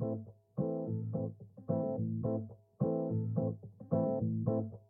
Thank you.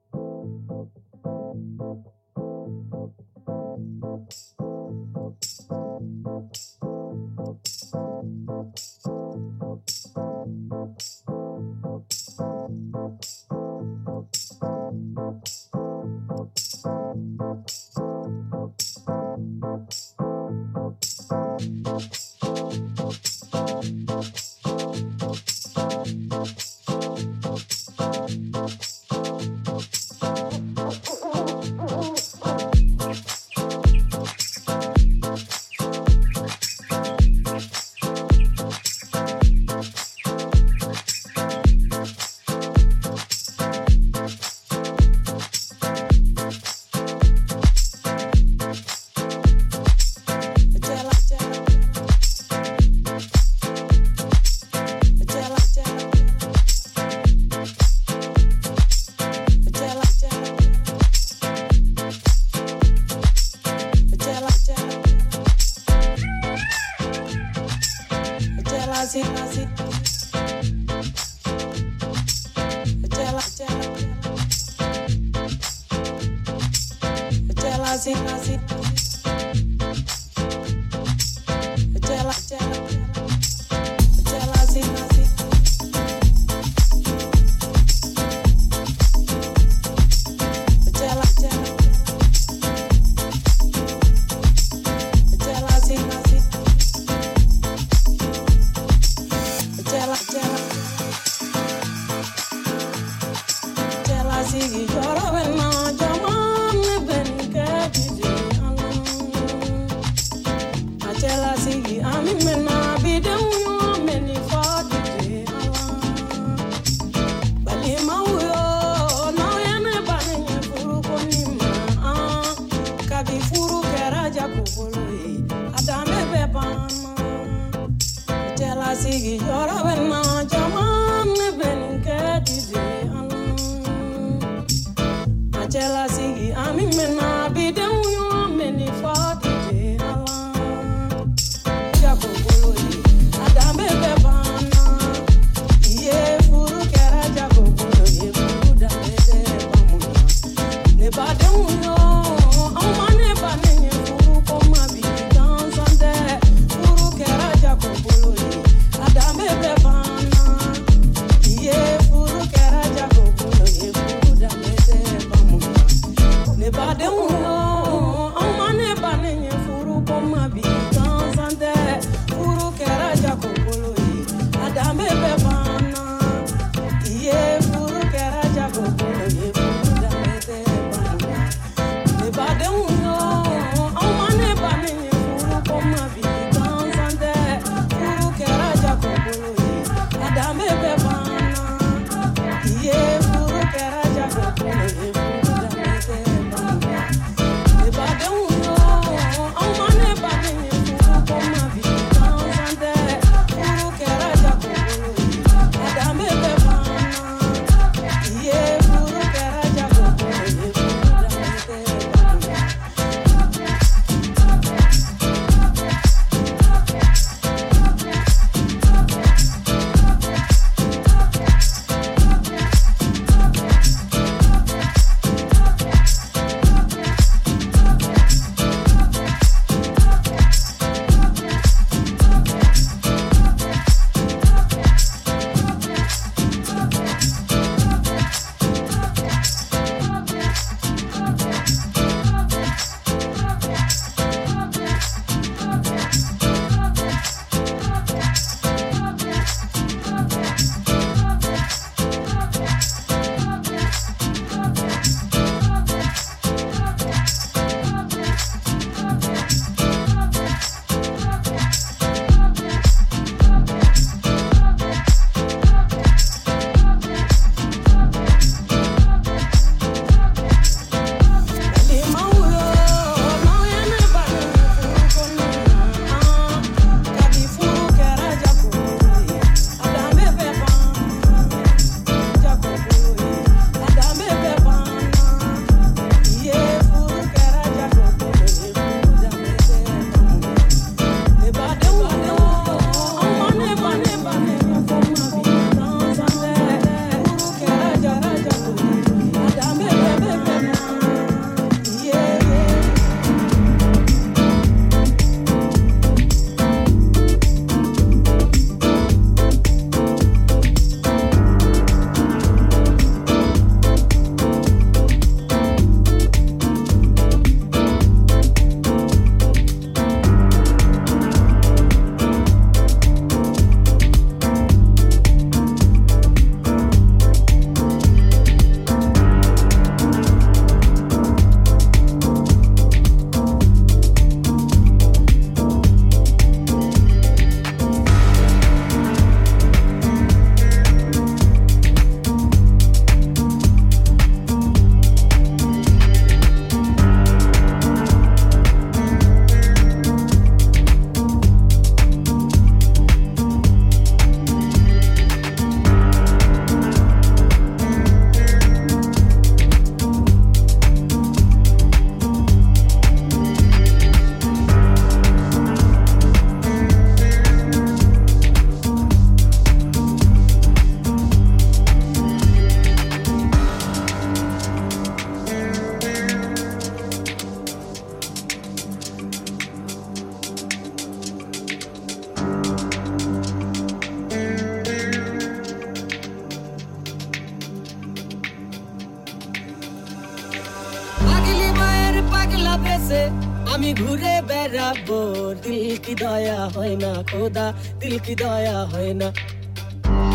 কি দয়া হয় না, খোদা, দিল কি দয়া হয় না।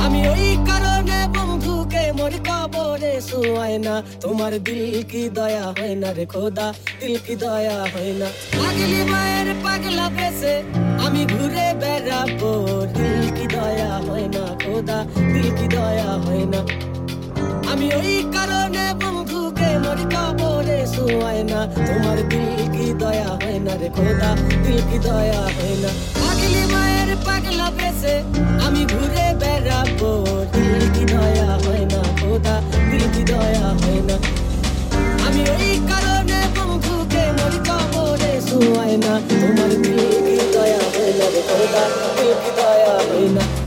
আমি ওই কারণে বন্ধুকে মোর কবরে শুয়াই না। তোমার দিল কি দয়া হয় না রে, খোদা, দিল কি দয়া হয় না। পাগলি মায়ের পাগলা বেসে আমি ঘুরে বেড়াবো। দিল কি দয়া হয় না, খোদা, দিল কি দয়া হয় না। আমি ওই কারণে বন্ধুকে মোর কবরে শুয়াই না তোমার দিল কি দয়া হয় না রে খোদা দিল কি দয়া হয় না পাগলি মায়ের পাগলা বেসে আমি ঘুরে বেড়াবো দিল কি দয়া হয় না খোদা দিল কি দয়া হয় না আমি ওই কারণে বন্ধুকে মোর কবরে শুয়াই না তোমার দিল কি দয়া হয় না রে খোদা দিল কি দয়া হয় না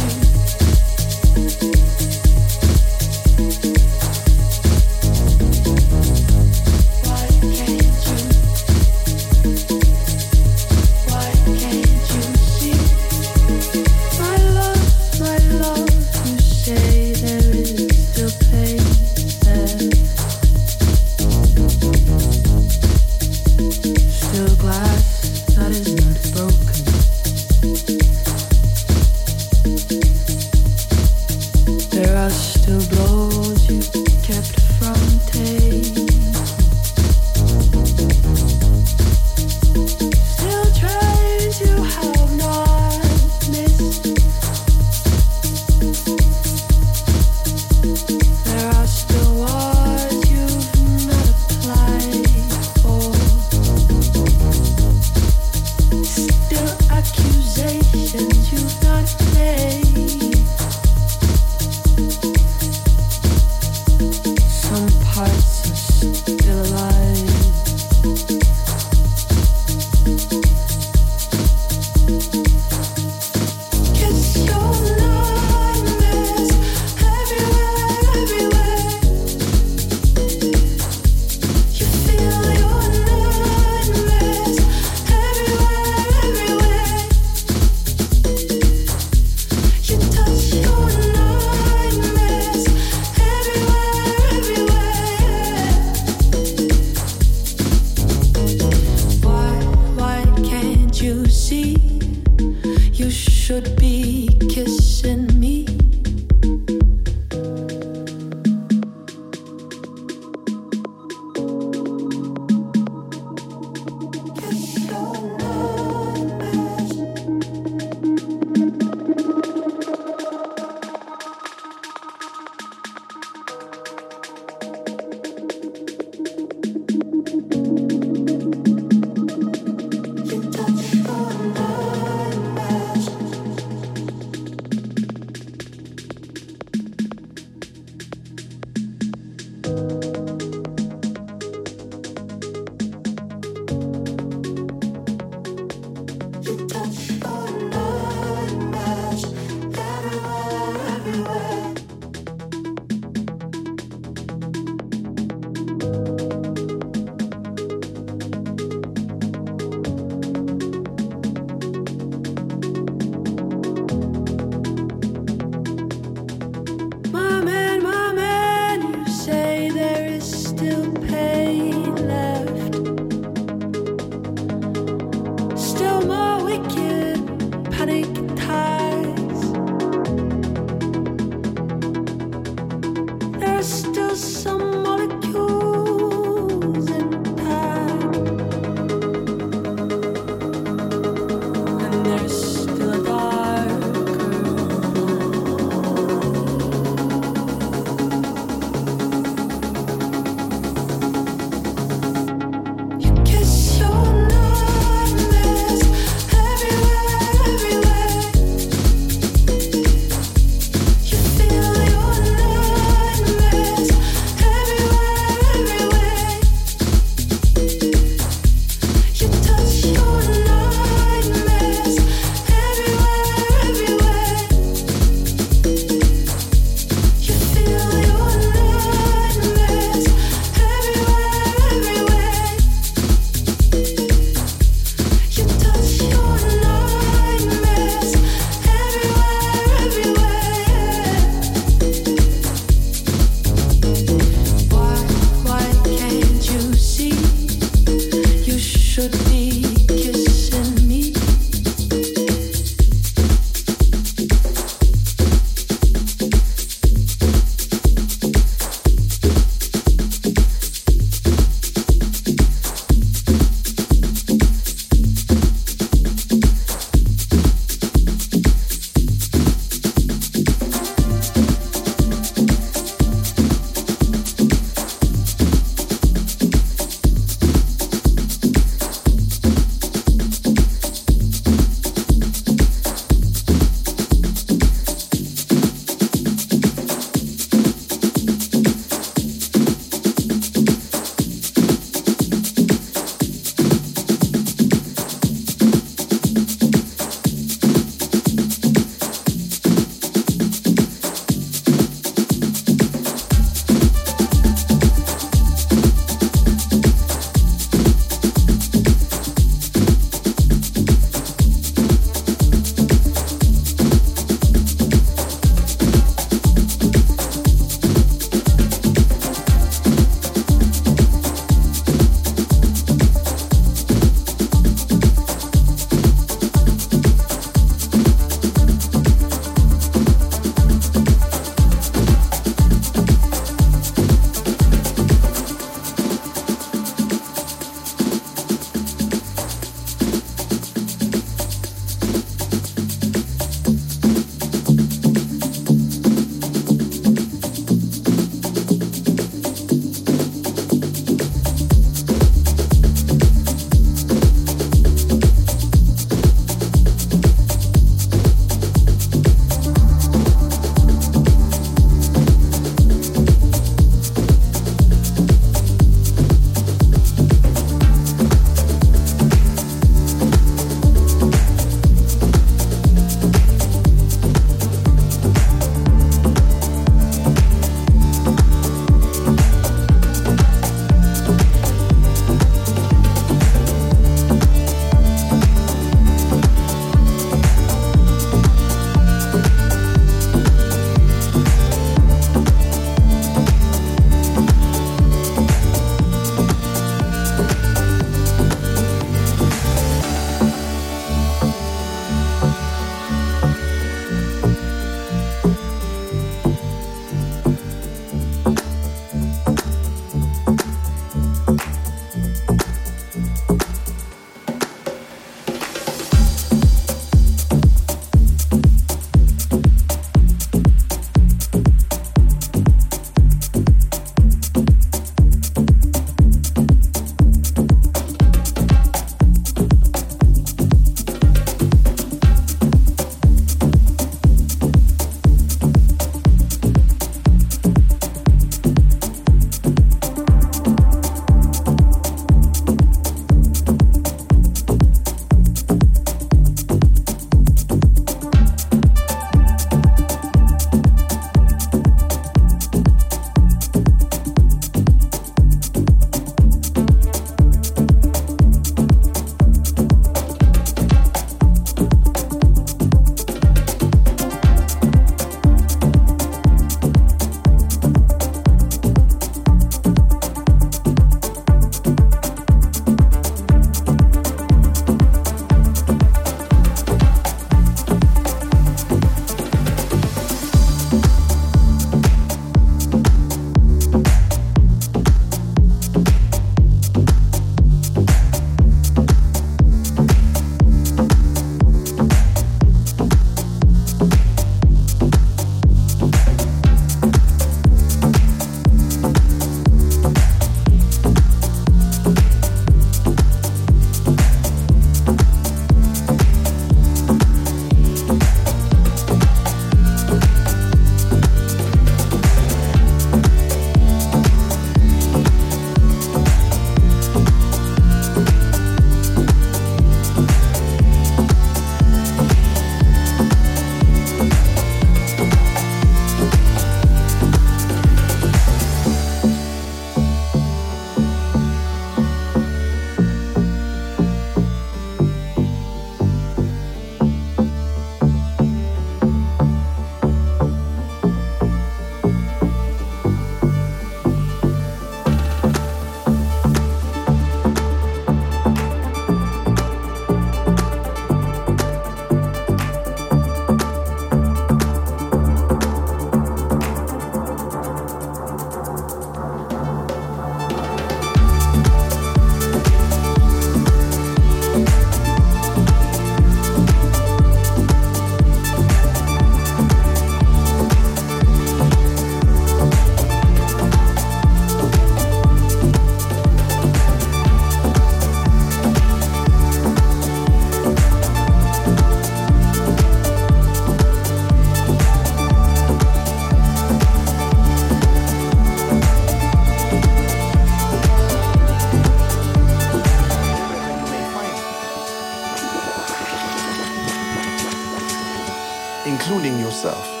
yourself.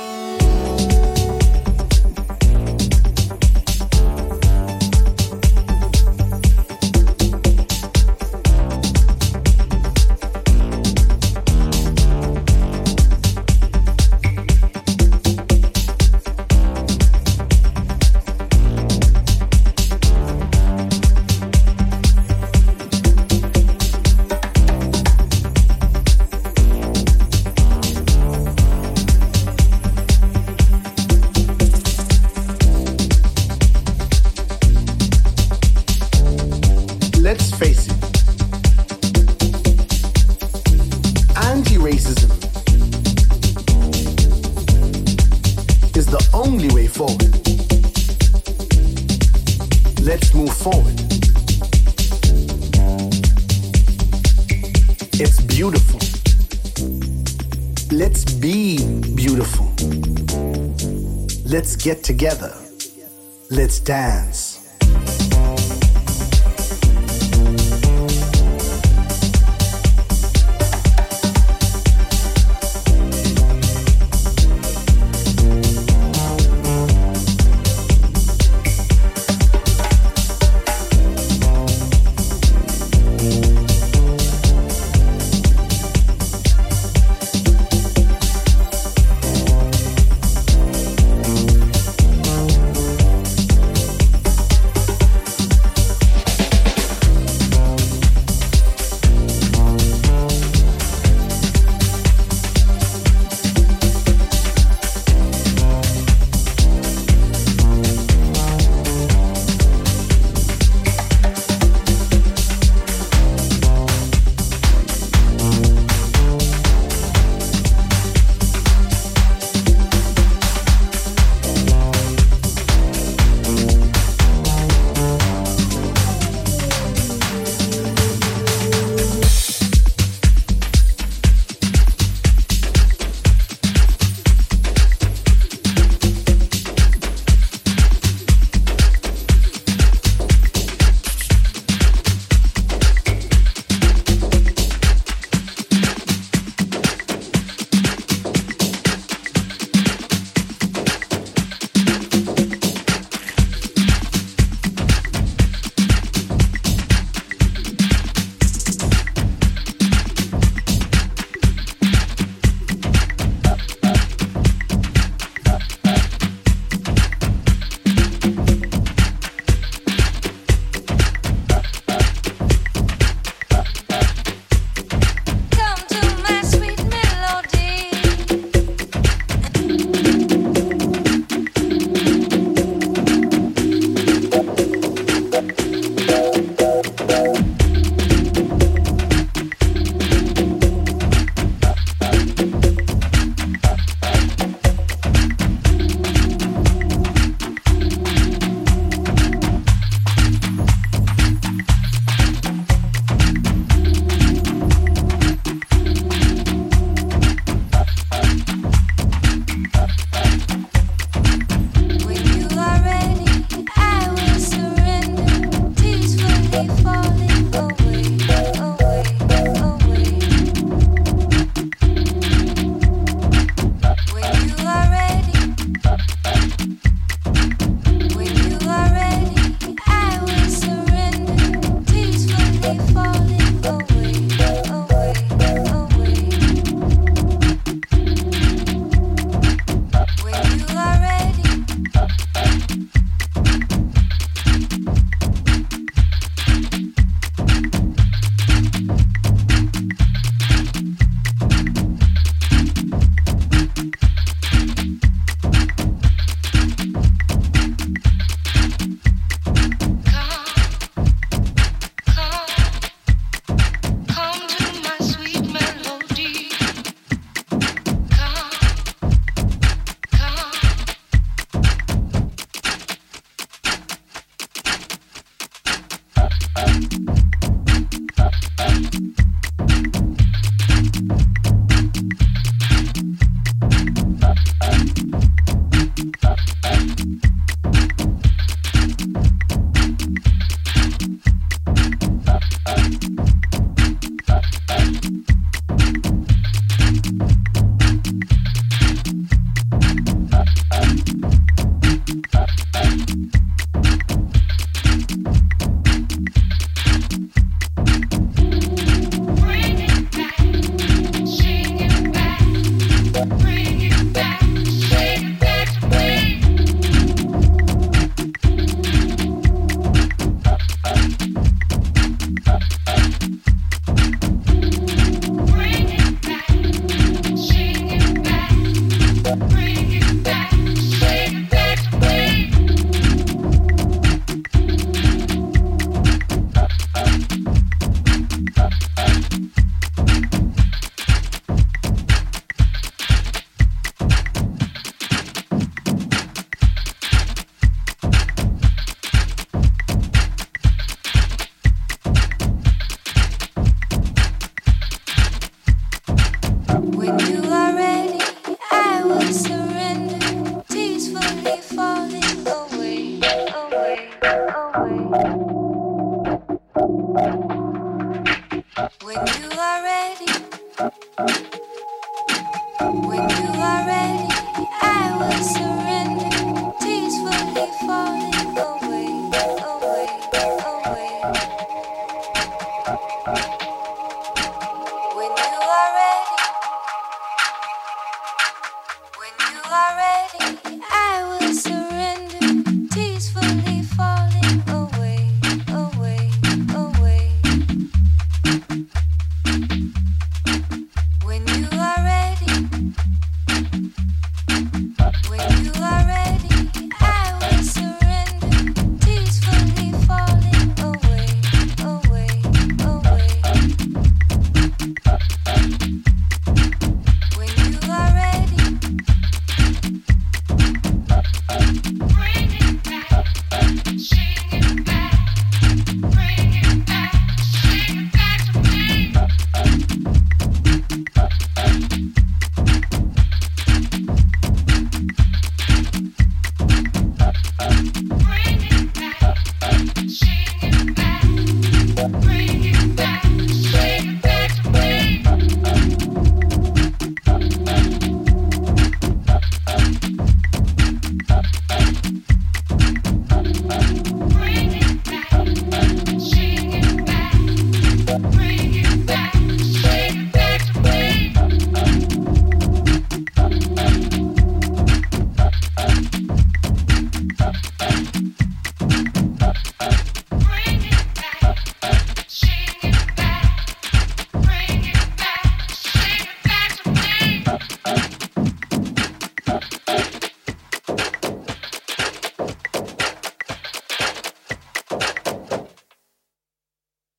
stand.